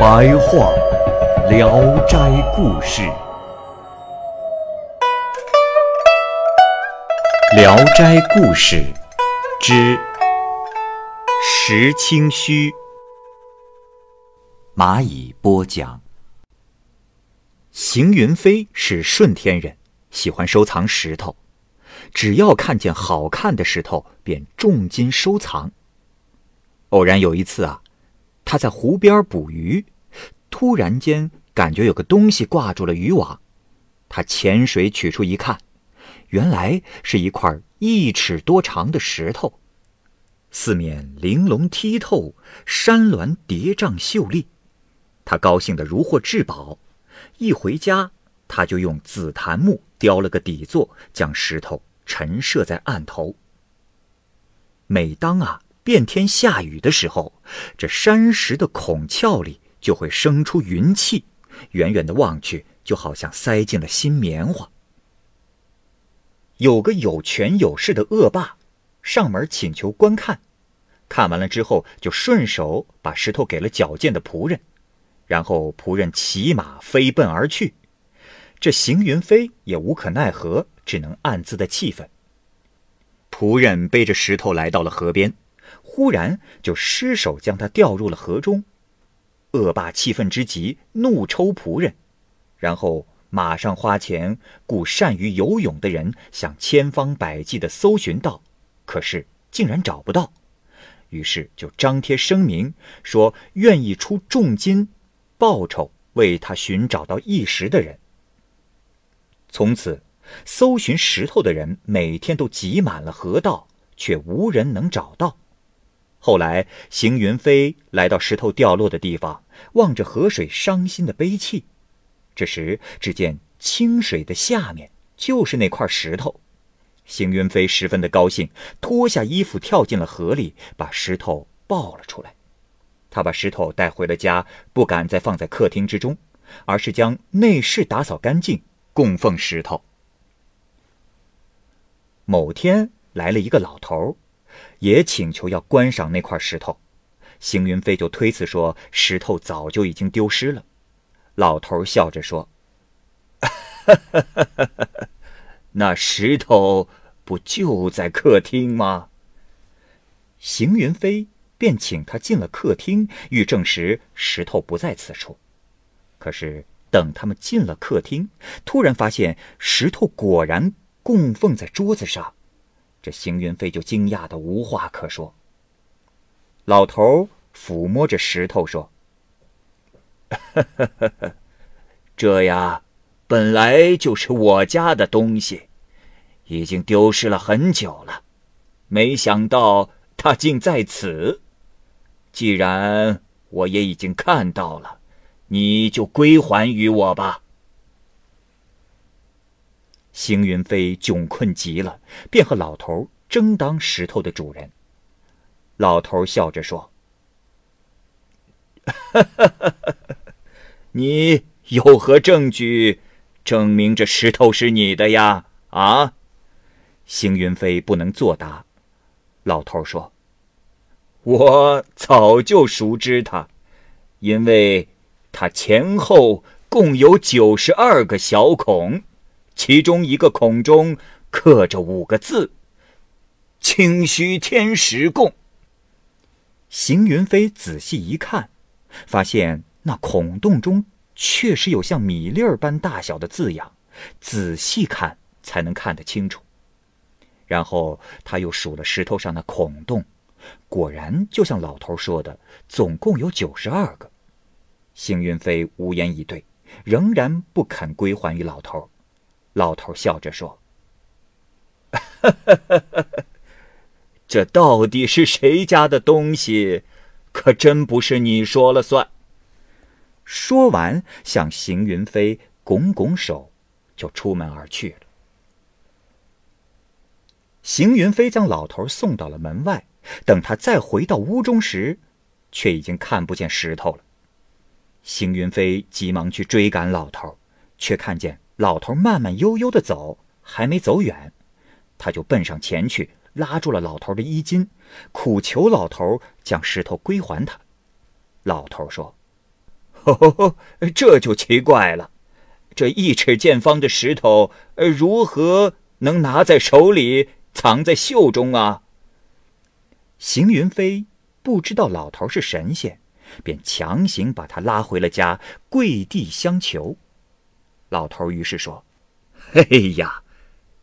白话《聊斋故事》。《聊斋故事》之石清虚。蚂蚁播讲。邢云飞是顺天人，喜欢收藏石头，只要看见好看的石头，便重金收藏。偶然有一次啊，他在湖边捕鱼，突然间感觉有个东西挂住了渔网，他潜水取出一看。原来是一块一尺多长的石头，四面玲珑剔透，山峦叠嶂秀丽。他高兴得如获至宝，一回家他就用紫檀木雕了个底座，将石头陈设在案头。每当啊变天下雨的时候，这山石的孔窍里就会生出云气，远远的望去，就好像塞进了新棉花。有个有权有势的恶霸，上门请求观看，看完了之后，就顺手把石头给了矫健的仆人，然后仆人骑马飞奔而去。这邢云飞也无可奈何，只能暗自的气愤。仆人背着石头来到了河边，忽然就失手将他掉入了河中。恶霸气愤之极，怒抽仆人，然后。马上花钱雇善于游泳的人，想千方百计的搜寻到，可是竟然找不到，于是就张贴声明说愿意出重金报酬为他寻找到异石的人。从此，搜寻石头的人每天都挤满了河道，却无人能找到。后来，邢云飞来到石头掉落的地方，望着河水，伤心的悲泣。这时，只见清水的下面就是那块石头。邢云飞十分的高兴，脱下衣服跳进了河里，把石头抱了出来。他把石头带回了家，不敢再放在客厅之中，而是将内室打扫干净，供奉石头。某天来了一个老头，也请求要观赏那块石头。邢云飞就推辞说，石头早就已经丢失了。老头笑着说：“ 那石头不就在客厅吗？”邢云飞便请他进了客厅，欲证实石头不在此处。可是等他们进了客厅，突然发现石头果然供奉在桌子上，这邢云飞就惊讶的无话可说。老头抚摸着石头说。这呀，本来就是我家的东西，已经丢失了很久了，没想到它竟在此。既然我也已经看到了，你就归还于我吧。邢云飞窘困极了，便和老头争当石头的主人。老头笑着说：“！”你有何证据证明这石头是你的呀？啊！邢云飞不能作答。老头说：“我早就熟知它，因为它前后共有九十二个小孔，其中一个孔中刻着五个字：‘清虚天石供’。”邢云飞仔细一看，发现。那孔洞中确实有像米粒儿般大小的字样，仔细看才能看得清楚。然后他又数了石头上的孔洞，果然就像老头说的，总共有九十二个。邢云飞无言以对，仍然不肯归还于老头。老头笑着说：“这到底是谁家的东西？可真不是你说了算。说完，向邢云飞拱拱手，就出门而去了。邢云飞将老头送到了门外，等他再回到屋中时，却已经看不见石头了。邢云飞急忙去追赶老头，却看见老头慢慢悠悠的走，还没走远，他就奔上前去，拉住了老头的衣襟，苦求老头将石头归还他。老头说。哦，这就奇怪了，这一尺见方的石头，呃如何能拿在手里，藏在袖中啊？邢云飞不知道老头是神仙，便强行把他拉回了家，跪地相求。老头于是说：“哎呀，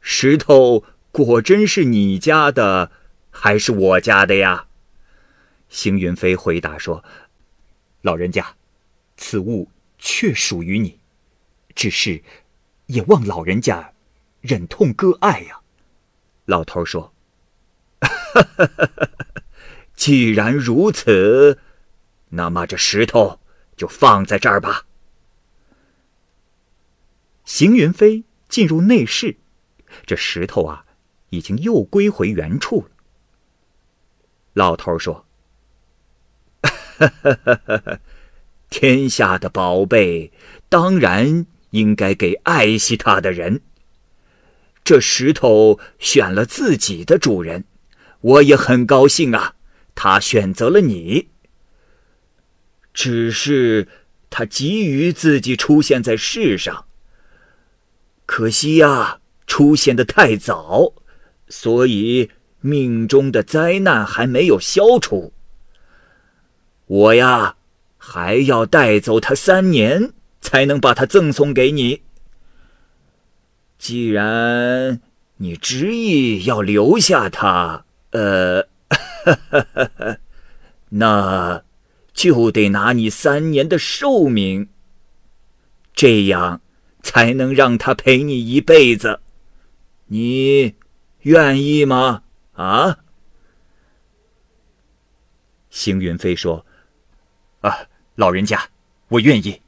石头果真是你家的，还是我家的呀？”邢云飞回答说：“老人家。”此物确属于你，只是也望老人家忍痛割爱呀。老头说：“既然如此，那么这石头就放在这儿吧。”邢云飞进入内室，这石头啊，已经又归回原处了。老头说：“。”天下的宝贝，当然应该给爱惜它的人。这石头选了自己的主人，我也很高兴啊。他选择了你，只是他急于自己出现在世上。可惜呀，出现的太早，所以命中的灾难还没有消除。我呀。还要带走他三年，才能把他赠送给你。既然你执意要留下他，呃，那就得拿你三年的寿命，这样才能让他陪你一辈子。你愿意吗？啊？邢云飞说：“啊。”老人家，我愿意。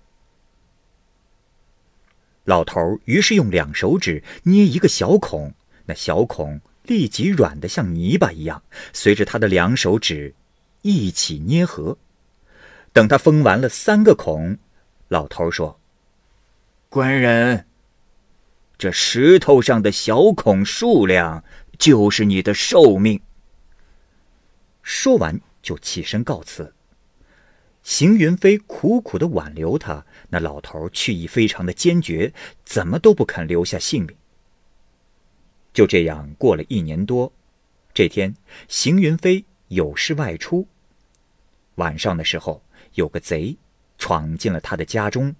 老头于是用两手指捏一个小孔，那小孔立即软的像泥巴一样，随着他的两手指一起捏合。等他封完了三个孔，老头说：“官人，这石头上的小孔数量就是你的寿命。”说完就起身告辞。邢云飞苦苦的挽留他，那老头去意非常的坚决，怎么都不肯留下性命。就这样过了一年多，这天，邢云飞有事外出。晚上的时候，有个贼闯进了他的家中。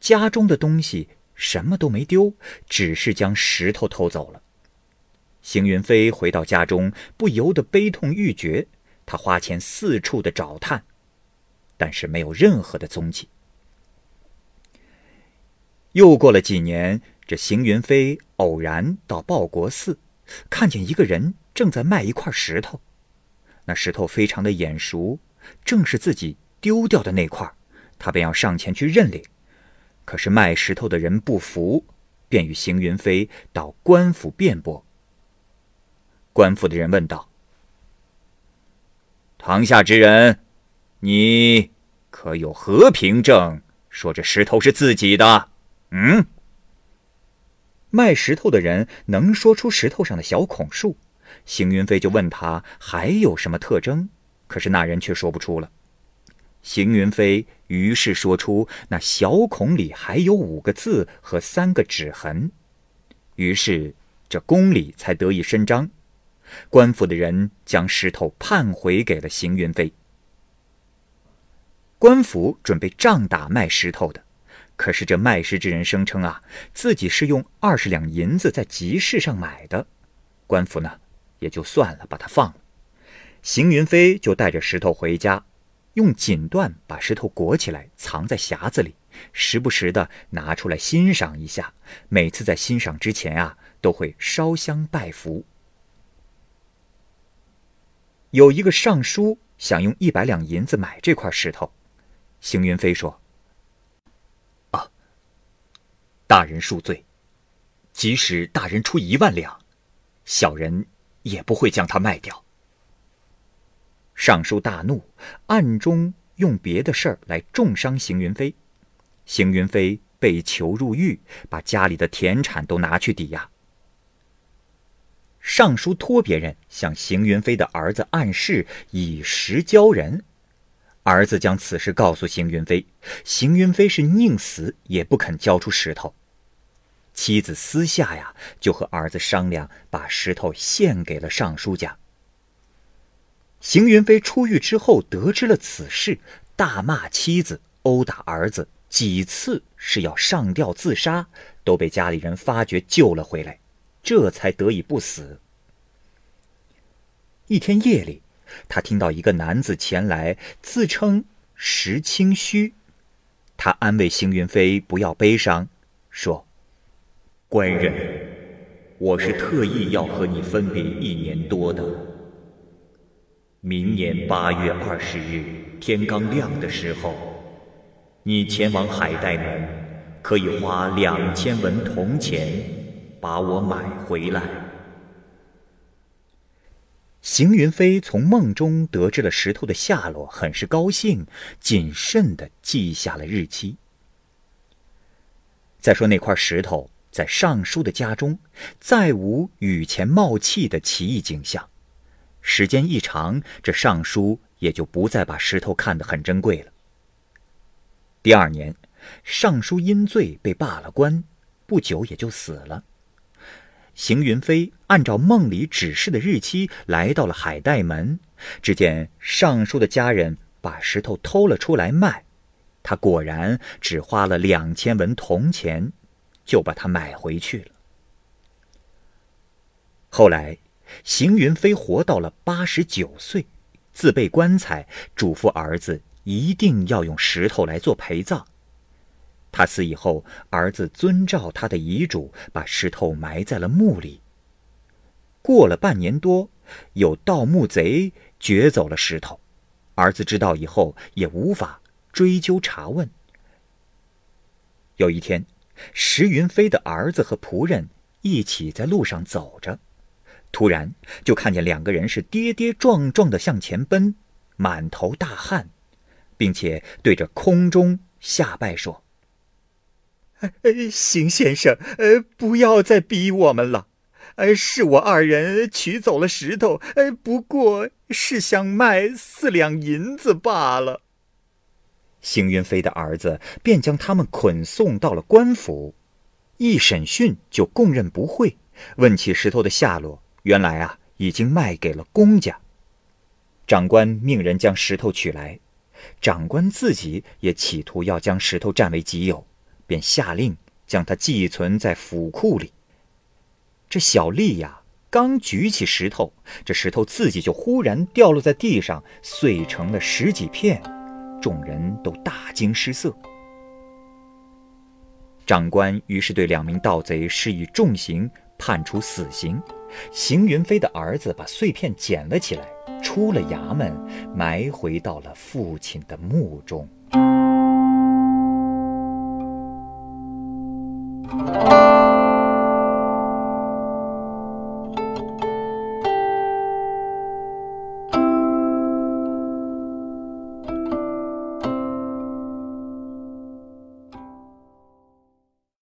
家中的东西什么都没丢，只是将石头偷走了。邢云飞回到家中，不由得悲痛欲绝。他花钱四处的找探，但是没有任何的踪迹。又过了几年，这邢云飞偶然到报国寺，看见一个人正在卖一块石头，那石头非常的眼熟，正是自己丢掉的那块，他便要上前去认领。可是卖石头的人不服，便与邢云飞到官府辩驳。官府的人问道。堂下之人，你可有何凭证说这石头是自己的？嗯？卖石头的人能说出石头上的小孔数，邢云飞就问他还有什么特征，可是那人却说不出了。邢云飞于是说出那小孔里还有五个字和三个指痕，于是这公理才得以伸张。官府的人将石头判回给了邢云飞。官府准备仗打卖石头的，可是这卖石之人声称啊，自己是用二十两银子在集市上买的。官府呢，也就算了，把他放了。邢云飞就带着石头回家，用锦缎把石头裹起来，藏在匣子里，时不时的拿出来欣赏一下。每次在欣赏之前啊，都会烧香拜佛。有一个尚书想用一百两银子买这块石头，邢云飞说：“啊，大人恕罪，即使大人出一万两，小人也不会将它卖掉。”尚书大怒，暗中用别的事儿来重伤邢云飞，邢云飞被囚入狱，把家里的田产都拿去抵押。尚书托别人向邢云飞的儿子暗示以石交人，儿子将此事告诉邢云飞，邢云飞是宁死也不肯交出石头。妻子私下呀就和儿子商量，把石头献给了尚书家。邢云飞出狱之后得知了此事，大骂妻子，殴打儿子，几次是要上吊自杀，都被家里人发觉救了回来。这才得以不死。一天夜里，他听到一个男子前来，自称石清虚。他安慰邢云飞不要悲伤，说：“官人，我是特意要和你分别一年多的。明年八月二十日天刚亮的时候，你前往海岱门，可以花两千文铜钱。”把我买回来。邢云飞从梦中得知了石头的下落，很是高兴，谨慎的记下了日期。再说那块石头在尚书的家中，再无雨前冒气的奇异景象。时间一长，这尚书也就不再把石头看得很珍贵了。第二年，尚书因罪被罢了官，不久也就死了。邢云飞按照梦里指示的日期来到了海岱门，只见尚书的家人把石头偷了出来卖，他果然只花了两千文铜钱，就把它买回去了。后来，邢云飞活到了八十九岁，自备棺材，嘱咐儿子一定要用石头来做陪葬。他死以后，儿子遵照他的遗嘱，把石头埋在了墓里。过了半年多，有盗墓贼掘走了石头，儿子知道以后也无法追究查问。有一天，石云飞的儿子和仆人一起在路上走着，突然就看见两个人是跌跌撞撞的向前奔，满头大汗，并且对着空中下拜说。呃，邢先生，呃，不要再逼我们了。呃，是我二人取走了石头，呃，不过是想卖四两银子罢了。邢云飞的儿子便将他们捆送到了官府，一审讯就供认不讳。问起石头的下落，原来啊，已经卖给了公家。长官命人将石头取来，长官自己也企图要将石头占为己有。便下令将它寄存在府库里。这小丽呀，刚举起石头，这石头自己就忽然掉落在地上，碎成了十几片，众人都大惊失色。长官于是对两名盗贼施以重刑，判处死刑。邢云飞的儿子把碎片捡了起来，出了衙门，埋回到了父亲的墓中。